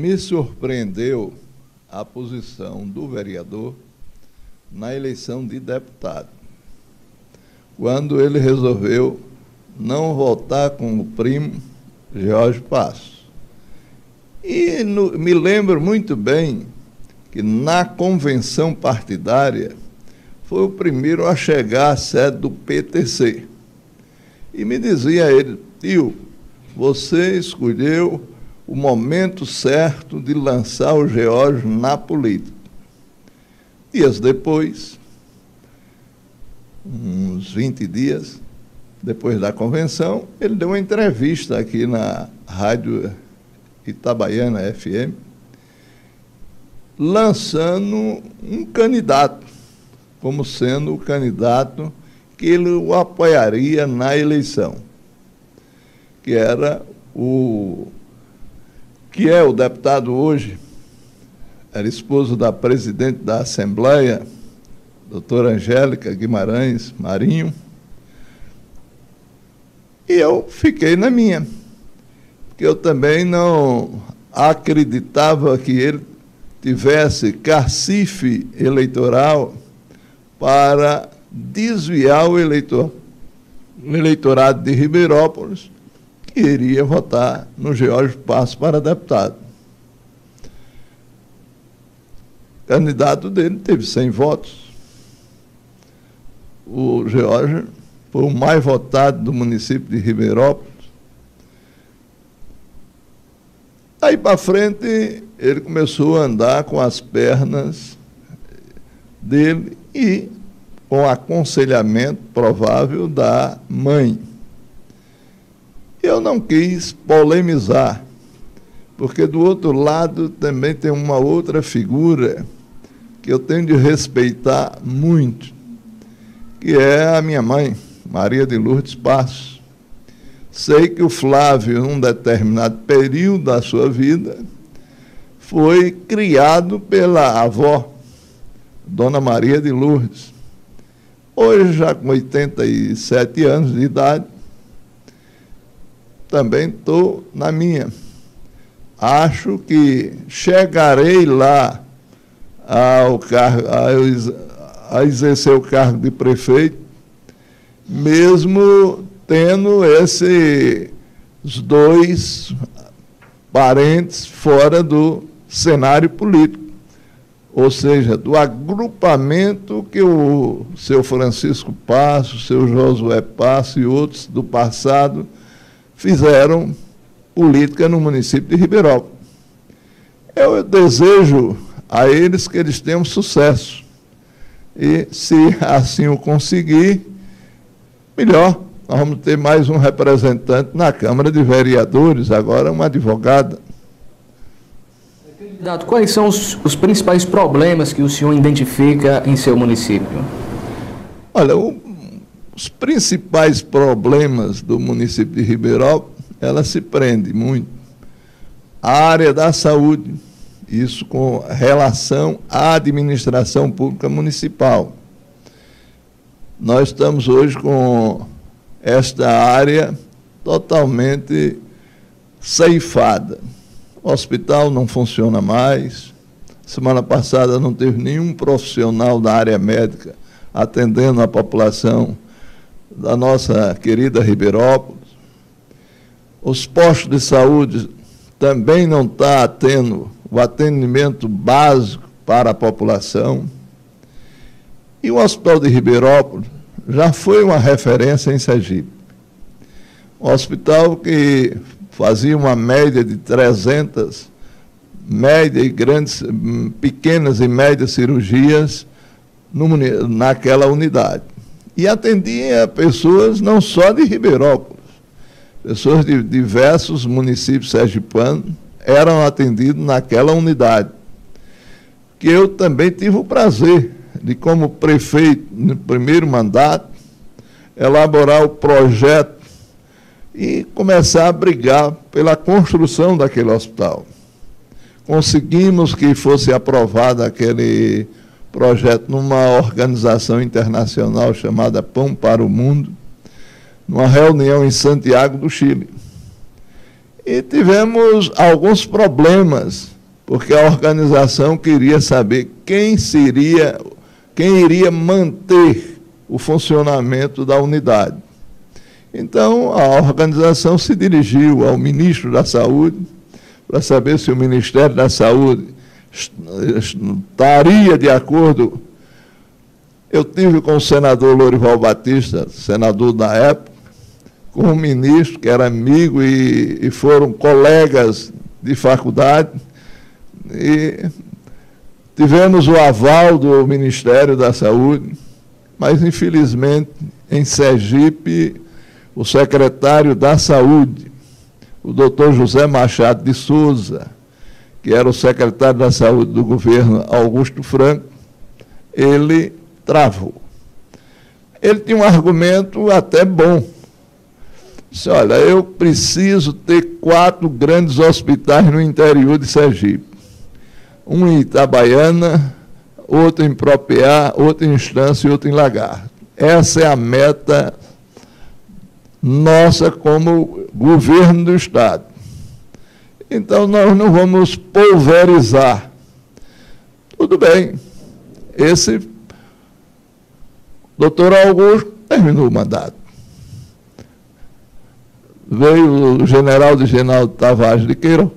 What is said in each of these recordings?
me surpreendeu a posição do vereador na eleição de deputado, quando ele resolveu não votar com o primo Jorge Passo. E no, me lembro muito bem que na convenção partidária foi o primeiro a chegar à sede do PTC. E me dizia ele, tio, você escolheu o momento certo de lançar o Geórgio na política. Dias depois, uns 20 dias depois da convenção, ele deu uma entrevista aqui na Rádio Itabaiana FM, lançando um candidato, como sendo o candidato que ele o apoiaria na eleição, que era o que é o deputado hoje, era esposo da presidente da Assembleia, doutora Angélica Guimarães Marinho, e eu fiquei na minha, porque eu também não acreditava que ele tivesse cacife eleitoral para desviar o, eleitor, o eleitorado de Ribeirópolis que iria votar no George Passo para deputado. O candidato dele teve 100 votos. O George foi o mais votado do município de Ribeirópolis. Aí para frente, ele começou a andar com as pernas dele e com aconselhamento provável da mãe. Eu não quis polemizar, porque do outro lado também tem uma outra figura que eu tenho de respeitar muito, que é a minha mãe, Maria de Lourdes Passos. Sei que o Flávio, num determinado período da sua vida, foi criado pela avó, Dona Maria de Lourdes. Hoje, já com 87 anos de idade, também estou na minha. Acho que chegarei lá ao cargo, a, exercer o cargo de prefeito, mesmo tendo esses dois parentes fora do cenário político, ou seja, do agrupamento que o seu Francisco Passo, o seu Josué Passo e outros do passado fizeram política no município de Ribeirópolis. Eu desejo a eles que eles tenham sucesso. E, se assim o conseguir, melhor. Nós vamos ter mais um representante na Câmara de Vereadores, agora uma advogada. Candidato, quais são os, os principais problemas que o senhor identifica em seu município? Olha, o, os principais problemas do município de Ribeirão, ela se prende muito. A área da saúde, isso com relação à administração pública municipal. Nós estamos hoje com esta área totalmente ceifada. O hospital não funciona mais. Semana passada não teve nenhum profissional da área médica atendendo a população da nossa querida Ribeirópolis. Os postos de saúde também não estão tá tendo o atendimento básico para a população. E o Hospital de Ribeirópolis já foi uma referência em Sergipe. Um hospital que fazia uma média de 300 média e grandes, pequenas e médias cirurgias naquela unidade e atendia pessoas não só de Ribeirópolis, pessoas de diversos municípios sergipanos eram atendidos naquela unidade. Que eu também tive o prazer de, como prefeito, no primeiro mandato, elaborar o projeto e começar a brigar pela construção daquele hospital. Conseguimos que fosse aprovado aquele projeto numa organização internacional chamada Pão para o Mundo, numa reunião em Santiago do Chile. E tivemos alguns problemas, porque a organização queria saber quem seria, quem iria manter o funcionamento da unidade. Então, a organização se dirigiu ao ministro da Saúde para saber se o Ministério da Saúde estaria de acordo. Eu tive com o senador Lorival Batista, senador da época, com o ministro, que era amigo e, e foram colegas de faculdade, e tivemos o aval do Ministério da Saúde, mas infelizmente em Sergipe, o secretário da Saúde, o doutor José Machado de Souza, que era o secretário da Saúde do governo Augusto Franco, ele travou. Ele tinha um argumento até bom. Disse, olha, eu preciso ter quatro grandes hospitais no interior de Sergipe. Um em Itabaiana, outro em Propriá, outro em Instância e outro em Lagarto. Essa é a meta nossa como governo do Estado. Então nós não vamos pulverizar. Tudo bem. Esse doutor Augusto terminou o mandato. Veio o general de Genaldo Tavares de Queiroz.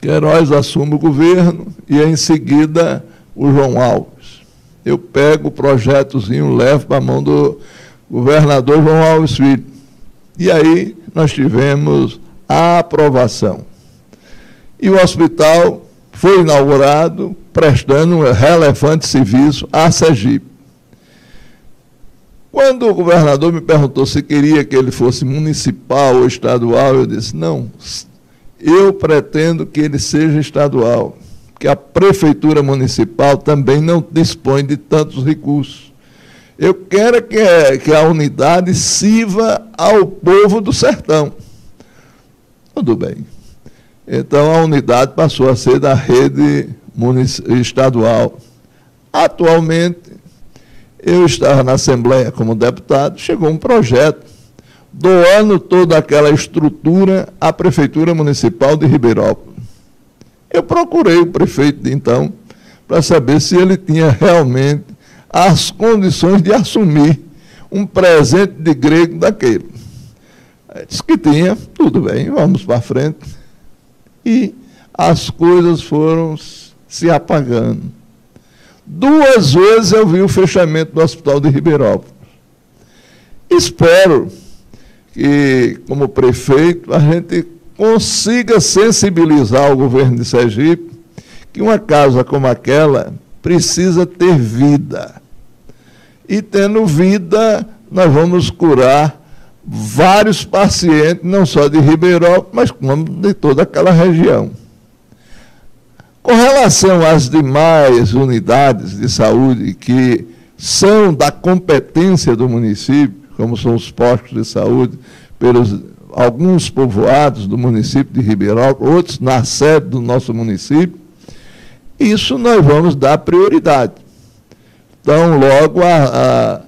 Queiroz assume o governo e em seguida o João Alves. Eu pego o projetozinho, levo para a mão do governador João Alves Filho. E aí nós tivemos a aprovação. E o hospital foi inaugurado prestando um relevante serviço a Sergipe. Quando o governador me perguntou se queria que ele fosse municipal ou estadual, eu disse: não, eu pretendo que ele seja estadual, porque a prefeitura municipal também não dispõe de tantos recursos. Eu quero que, que a unidade sirva ao povo do sertão. Tudo bem. Então a unidade passou a ser da rede estadual. Atualmente, eu estava na Assembleia como deputado, chegou um projeto doando toda aquela estrutura à Prefeitura Municipal de Ribeirópolis. Eu procurei o prefeito de então para saber se ele tinha realmente as condições de assumir um presente de grego daquele. Disse que tinha, tudo bem, vamos para frente. E as coisas foram se apagando. Duas vezes eu vi o fechamento do hospital de Ribeirópolis. Espero que, como prefeito, a gente consiga sensibilizar o governo de Sergipe que uma casa como aquela precisa ter vida. E tendo vida, nós vamos curar vários pacientes, não só de Ribeirão, mas como de toda aquela região. Com relação às demais unidades de saúde que são da competência do município, como são os postos de saúde, pelos alguns povoados do município de Ribeirão, outros na sede do nosso município, isso nós vamos dar prioridade. Então, logo a, a,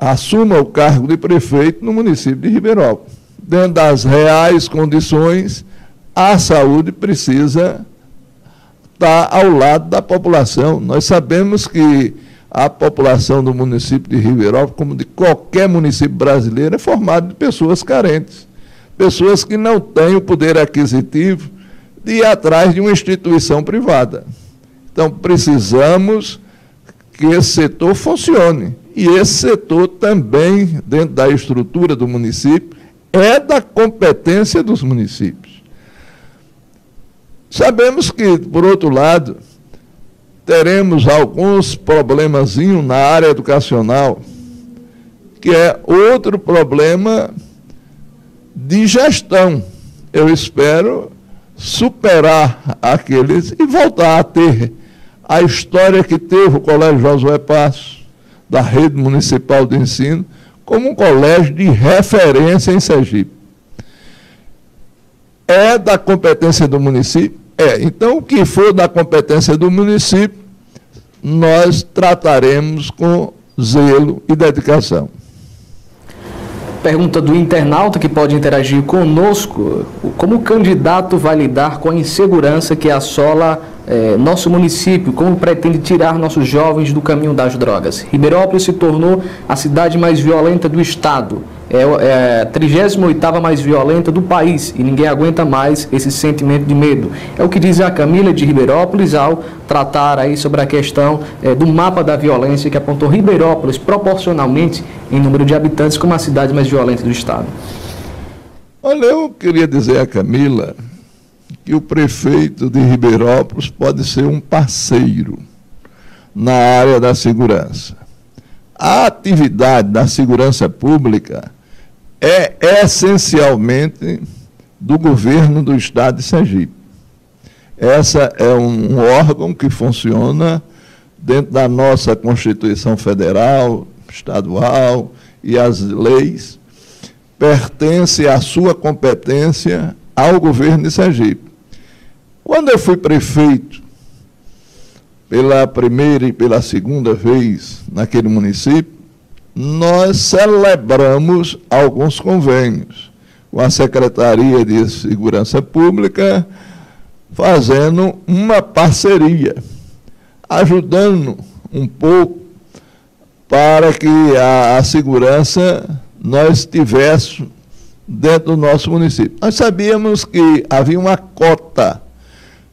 assuma o cargo de prefeito no município de Ribeirão. Dentro das reais condições, a saúde precisa estar ao lado da população. Nós sabemos que a população do município de Ribeirão, como de qualquer município brasileiro, é formada de pessoas carentes, pessoas que não têm o poder aquisitivo de ir atrás de uma instituição privada. Então, precisamos que esse setor funcione. E esse setor também, dentro da estrutura do município, é da competência dos municípios. Sabemos que, por outro lado, teremos alguns problemazinhos na área educacional, que é outro problema de gestão. Eu espero superar aqueles e voltar a ter a história que teve o Colégio Josué Passos, da rede municipal de ensino, como um colégio de referência em Sergipe. É da competência do município? É. Então, o que for da competência do município, nós trataremos com zelo e dedicação. Pergunta do internauta que pode interagir conosco: como o candidato vai lidar com a insegurança que assola é, nosso município? Como pretende tirar nossos jovens do caminho das drogas? Ribeirópolis se tornou a cidade mais violenta do estado é, é a 38 mais violenta do país e ninguém aguenta mais esse sentimento de medo. É o que diz a Camila de Ribeirópolis ao tratar aí sobre a questão é, do mapa da violência que apontou Ribeirópolis proporcionalmente em número de habitantes como a cidade mais violenta do estado. Olha, eu queria dizer a Camila que o prefeito de Ribeirópolis pode ser um parceiro na área da segurança. A atividade da segurança pública é essencialmente do governo do estado de Sergipe. Essa é um, órgão que funciona dentro da nossa Constituição Federal, estadual e as leis, pertence à sua competência ao governo de Sergipe. Quando eu fui prefeito, pela primeira e pela segunda vez naquele município, nós celebramos alguns convênios com a Secretaria de Segurança Pública, fazendo uma parceria, ajudando um pouco para que a, a segurança nós tivéssemos dentro do nosso município. Nós sabíamos que havia uma cota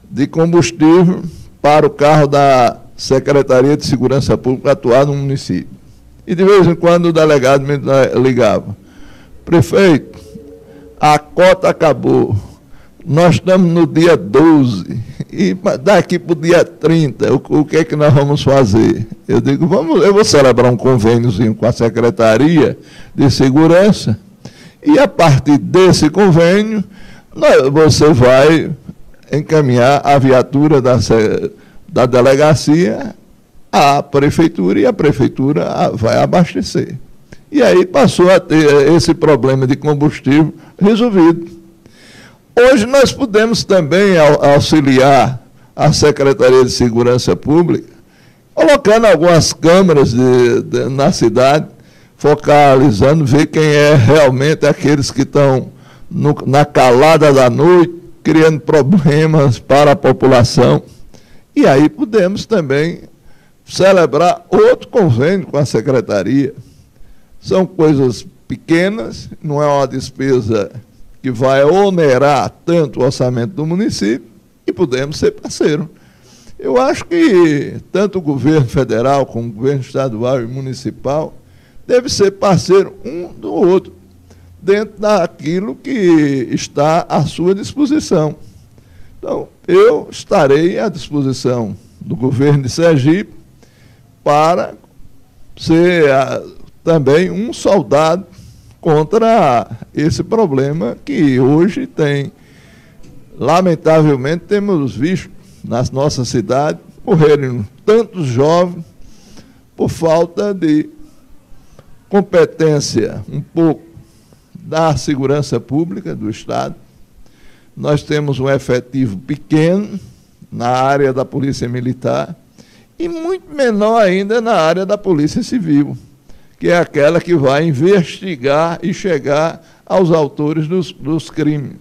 de combustível para o carro da Secretaria de Segurança Pública atuar no município. E de vez em quando o delegado me ligava: prefeito, a cota acabou. Nós estamos no dia 12 e daqui para o dia 30, o, o, que é que nós vamos fazer? Eu digo, vamos, eu vou celebrar um convêniozinho com a Secretaria de Segurança e a partir desse convênio nós, você vai encaminhar a viatura da, da delegacia a prefeitura e a prefeitura vai abastecer. E aí passou a ter esse problema de combustível resolvido. Hoje nós podemos também auxiliar a Secretaria de Segurança Pública, colocando algumas câmeras de, de, na cidade, focalizando, ver quem é realmente aqueles que estão no, na calada da noite, criando problemas para a população. E aí podemos também celebrar outro convênio com a secretaria. São coisas pequenas, não é uma despesa que vai onerar tanto o orçamento do município e podemos ser parceiro. Eu acho que tanto o governo federal como o governo estadual e municipal deve ser parceiro um do outro, dentro daquilo que está à sua disposição. Então, eu estarei à disposição do governo de Sergipe para ser ah, também um soldado contra esse problema que hoje tem. Lamentavelmente, temos visto nas nossas cidades morrerem tantos jovens por falta de competência um pouco da segurança pública do Estado. Nós temos um efetivo pequeno na área da Polícia Militar e muito menor ainda na área da Polícia Civil, que é aquela que vai investigar e chegar aos autores dos, dos crimes.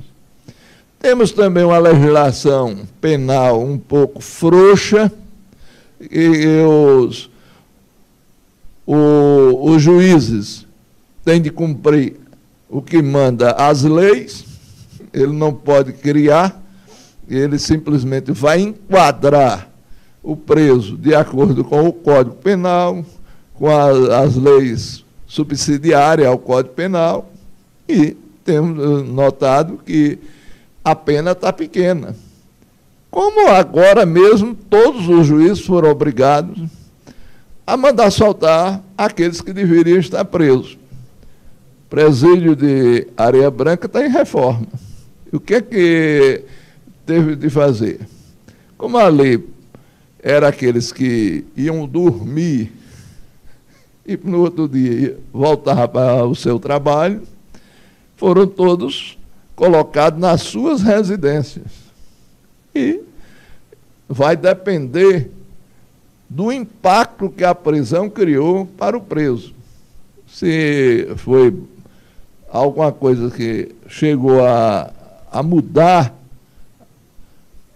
Temos também uma legislação penal um pouco frouxa, e os, o, os juízes têm de cumprir o que manda as leis, ele não pode criar, ele simplesmente vai enquadrar o preso de acordo com o Código Penal, com a, as leis subsidiárias ao Código Penal, e temos eh, notado que a pena está pequena. Como agora mesmo todos os juízes foram obrigados a mandar soltar aqueles que deveriam estar presos. Presídio de Areia Branca está em reforma. E o que é que teve de fazer? Como a lei eram aqueles que iam dormir e no outro dia voltar para o seu trabalho, foram todos colocados nas suas residências. E vai depender do impacto que a prisão criou para o preso. Se foi alguma coisa que chegou a, a mudar,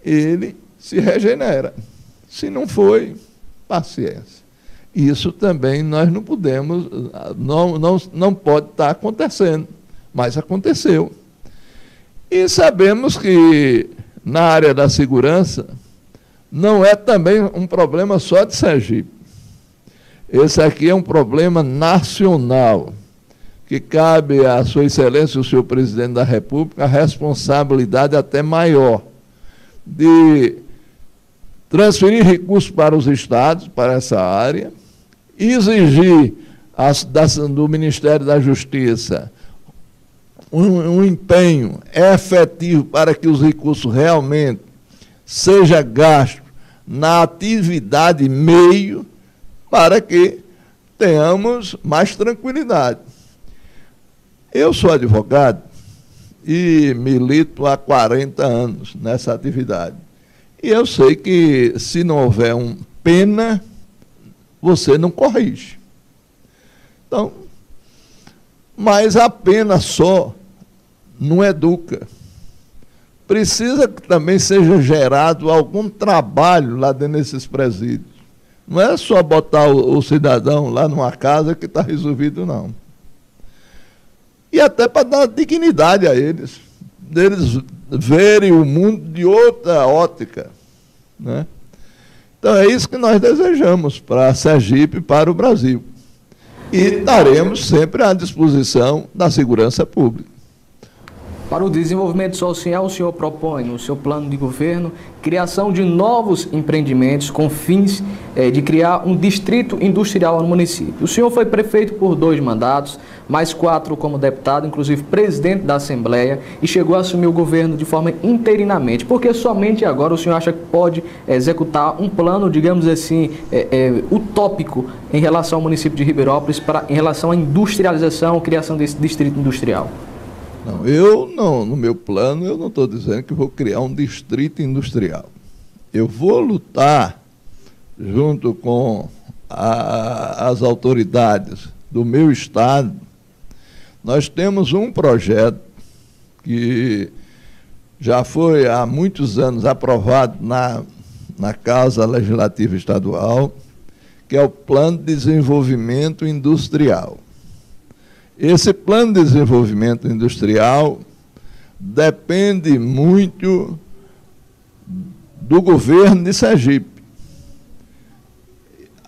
ele se regenera. Se não foi, paciência. Isso também nós não podemos, não, não, não pode estar acontecendo, mas aconteceu. E sabemos que na área da segurança não é também um problema só de Sergipe. Esse aqui é um problema nacional, que cabe à Sua Excelência, o senhor presidente da República, a responsabilidade até maior de transferir recursos para os estados, para essa área, exigir as, das, do Ministério da Justiça um, um empenho efetivo para que os recursos realmente sejam gastos na atividade meio para que tenhamos mais tranquilidade. Eu sou advogado e milito há 40 anos nessa atividade. E eu sei que se não houver um pena, você não corrige. Então, mas a pena só não educa. Precisa que também seja gerado algum trabalho lá dentro desses presídios. Não é só botar o, o cidadão lá numa casa que está resolvido, não. E até para dar dignidade a eles, deles verem o mundo de outra ótica. Né? Então é isso que nós desejamos para Sergipe e para o Brasil. E estaremos sempre à disposição da segurança pública. Para o desenvolvimento social, o senhor propõe, no seu plano de governo, criação de novos empreendimentos com fins eh, de criar um distrito industrial no município. O senhor foi prefeito por dois mandatos, mais quatro como deputado, inclusive presidente da Assembleia, e chegou a assumir o governo de forma interinamente. Porque somente agora o senhor acha que pode executar um plano, digamos assim, eh, eh, utópico em relação ao município de Ribeirópolis, para, em relação à industrialização, criação desse distrito industrial? Não, eu não, no meu plano, eu não estou dizendo que vou criar um distrito industrial. Eu vou lutar junto com a, as autoridades do meu estado. Nós temos um projeto que já foi há muitos anos aprovado na, na Casa Legislativa Estadual, que é o Plano de Desenvolvimento Industrial. Esse plano de desenvolvimento industrial depende muito do governo de Sergipe.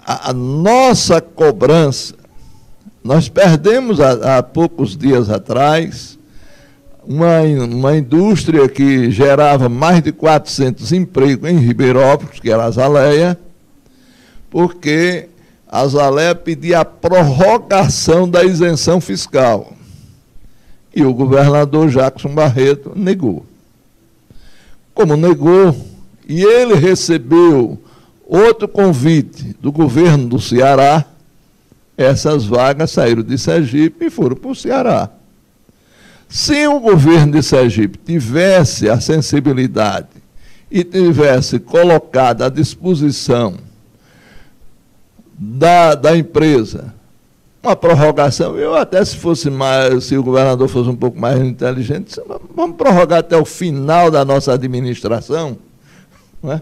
A, nossa cobrança, nós perdemos há, há poucos dias atrás uma, uma indústria que gerava mais de 400 empregos em Ribeirópolis, que era a Zaleia, porque a Zalé pedia a prorrogação da isenção fiscal. E o governador Jackson Barreto negou. Como negou, e ele recebeu outro convite do governo do Ceará, essas vagas saíram de Sergipe e foram para o Ceará. Se o governo de Sergipe tivesse a sensibilidade e tivesse colocado à disposição da, da empresa. Uma prorrogação, eu até se fosse mais, se o governador fosse um pouco mais inteligente, vamos prorrogar até o final da nossa administração. Não é?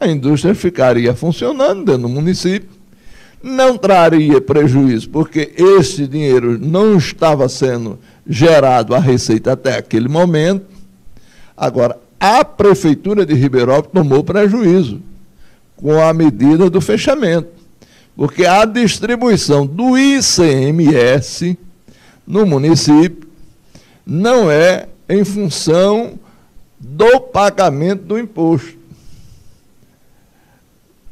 A indústria ficaria funcionando dentro do município, não traria prejuízo, porque esse dinheiro não estava sendo gerado a receita até aquele momento. Agora, a Prefeitura de Ribeirópolis tomou prejuízo com a medida do fechamento. Porque a distribuição do ICMS no município não é em função do pagamento do imposto.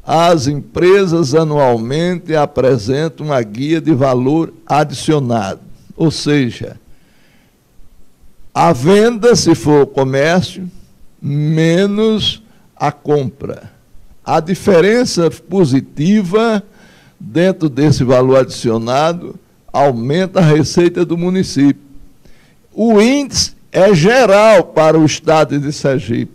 As empresas anualmente apresentam uma guia de valor adicionado, ou seja, a venda, se for comércio, menos a compra. A diferença positiva dentro desse valor adicionado, aumenta a receita do município. O índice é geral para o estado de Sergipe.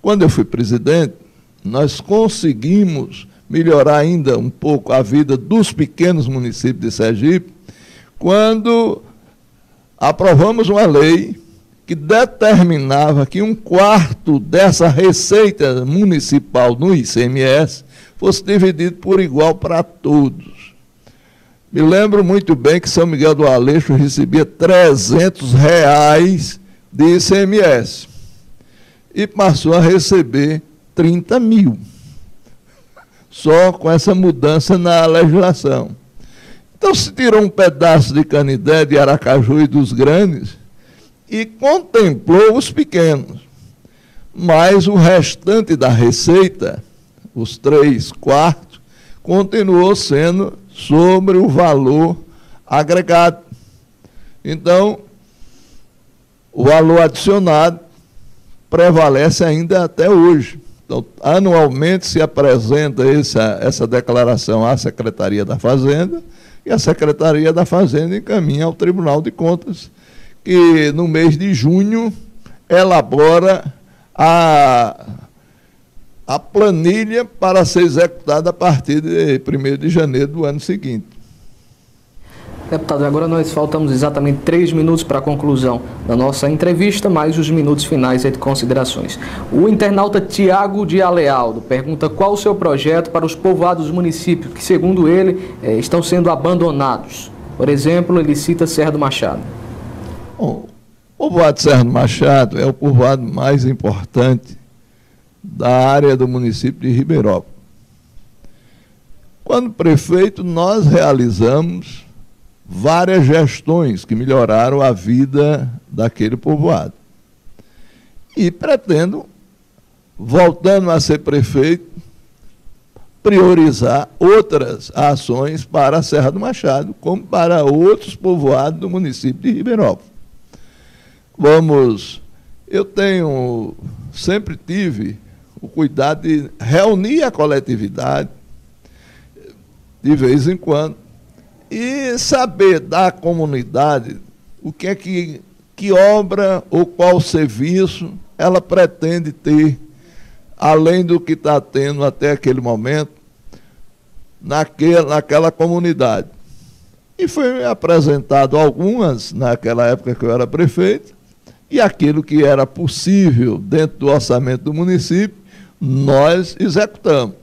Quando eu fui presidente, nós conseguimos melhorar ainda um pouco a vida dos pequenos municípios de Sergipe, quando aprovamos uma lei que determinava que um quarto dessa receita municipal no ICMS fosse dividido por igual para todos. Me lembro muito bem que São Miguel do Aleixo recebia 300 reais de ICMS e passou a receber 30 mil, só com essa mudança na legislação. Então se tirou um pedaço de Canidé, de Aracaju e dos grandes, e contemplou os pequenos. Mas o restante da receita, os três quartos, continuou sendo sobre o valor agregado. Então, o valor adicionado prevalece ainda até hoje. Anualmente se apresenta essa, essa declaração à Secretaria da Fazenda e a Secretaria da Fazenda encaminha ao Tribunal de Contas que no mês de junho elabora a, a planilha para ser executada a partir de 1 de janeiro do ano seguinte. Deputado, agora nós faltamos exatamente três minutos para a conclusão da nossa entrevista, mais os minutos finais de considerações. O internauta Tiago de Alealdo pergunta qual o seu projeto para os povoados do município que, segundo ele, eh, estão sendo abandonados. Por exemplo, ele cita Serra do Machado. Bom, o povoado Serra do Machado é o povoado mais importante da área do município de Ribeirão. Quando prefeito, nós realizamos várias gestões que melhoraram a vida daquele povoado. E pretendo, voltando a ser prefeito, priorizar outras ações para a Serra do Machado, como para outros povoados do município de Ribeirão vamos. Eu tenho, sempre tive o cuidado de reunir a coletividade de vez em quando e saber da comunidade o que é que, que obra ou qual serviço ela pretende ter, além do que está tendo até aquele momento, naquela, naquela comunidade. E foi apresentado algumas naquela época que eu era prefeito, e aquilo que era possível dentro do orçamento do município, nós executamos.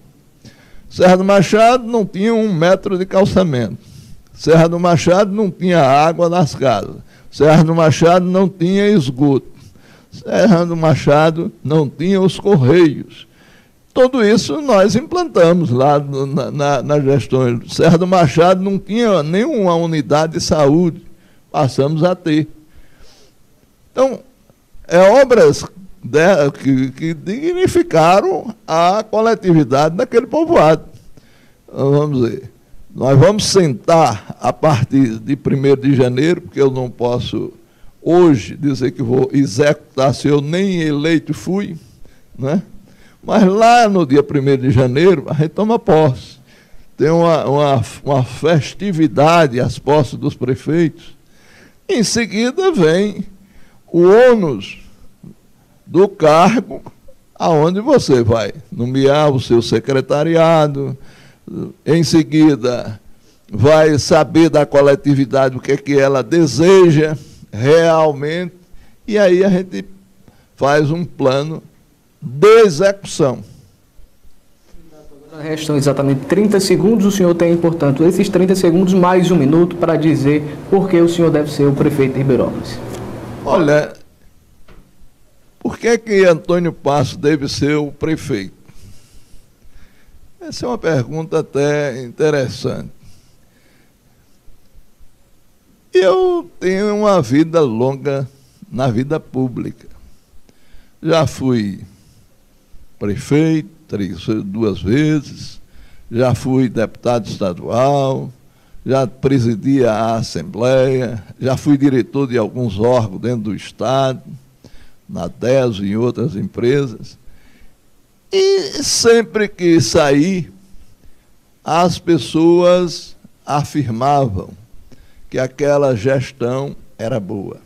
Serra do Machado não tinha um metro de calçamento. Serra do Machado não tinha água nas casas. Serra do Machado não tinha esgoto. Serra do Machado não tinha os correios. Tudo isso nós implantamos lá na, na, na gestão. Serra do Machado não tinha nenhuma unidade de saúde. Passamos a ter. Então, é obras de, que, que dignificaram a coletividade daquele povoado. Vamos ver. Nós vamos sentar a partir de 1 de janeiro, porque eu não posso hoje dizer que vou executar se eu nem eleito fui, né? mas lá no dia 1 de janeiro a gente toma posse. Tem uma, uma, uma festividade às posses dos prefeitos. Em seguida vem o ônus do cargo aonde você vai nomear o seu secretariado, em seguida vai saber da coletividade o que é que ela deseja realmente, e aí a gente faz um plano de execução. Restam exatamente 30 segundos. O senhor tem, portanto, esses 30 segundos mais um minuto para dizer por que o senhor deve ser o prefeito de Ribeirópolis. Olha, por que, que Antônio Passo deve ser o prefeito? Essa é uma pergunta até interessante. Eu tenho uma vida longa na vida pública. Já fui prefeito três, duas vezes, já fui deputado estadual, já presidi a Assembleia, já fui diretor de alguns órgãos dentro do Estado, na DES e em outras empresas. E sempre que saí, as pessoas afirmavam que aquela gestão era boa.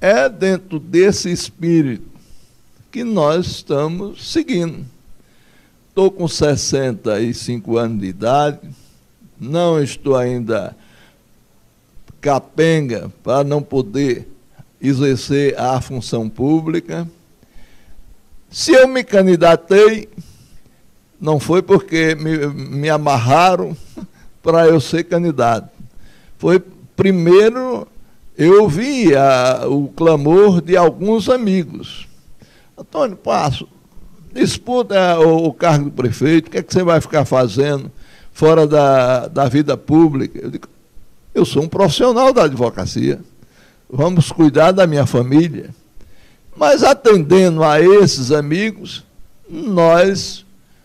É dentro desse espírito que nós estamos seguindo. Estou com 65 anos de idade, não estou ainda capenga para não poder exercer a função pública. Se eu me candidatei, não foi porque me, me amarraram para eu ser candidato. Foi primeiro eu vi a, o clamor de alguns amigos. Antônio Passo, disputa o, o cargo do prefeito, o que, é que você vai ficar fazendo fora da, da vida pública? Eu digo, eu sou um profissional da advocacia, vamos cuidar da minha família. Mas atendendo a esses amigos, nós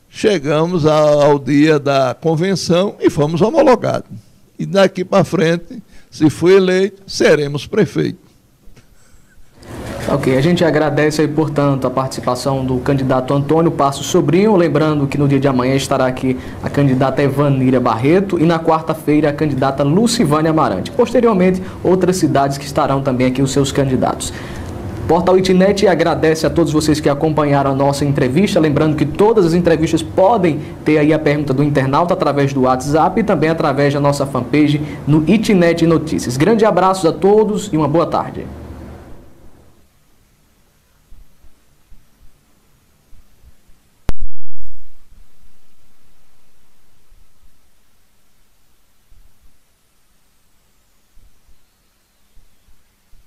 chegamos ao dia da convenção e fomos homologados. E daqui para frente, se for eleito, seremos prefeito. Ok, a gente agradece aí, portanto, a participação do candidato Antônio Passo Sobrinho, lembrando que no dia de amanhã estará aqui a candidata Evaníria Barreto e na quarta-feira a candidata Lucivânia Amarante. Posteriormente, outras cidades que estarão também aqui os seus candidatos. Portal Itnet agradece a todos vocês que acompanharam a nossa entrevista. Lembrando que todas as entrevistas podem ter aí a pergunta do internauta através do WhatsApp e também através da nossa fanpage no Itnet Notícias. Grande abraço a todos e uma boa tarde.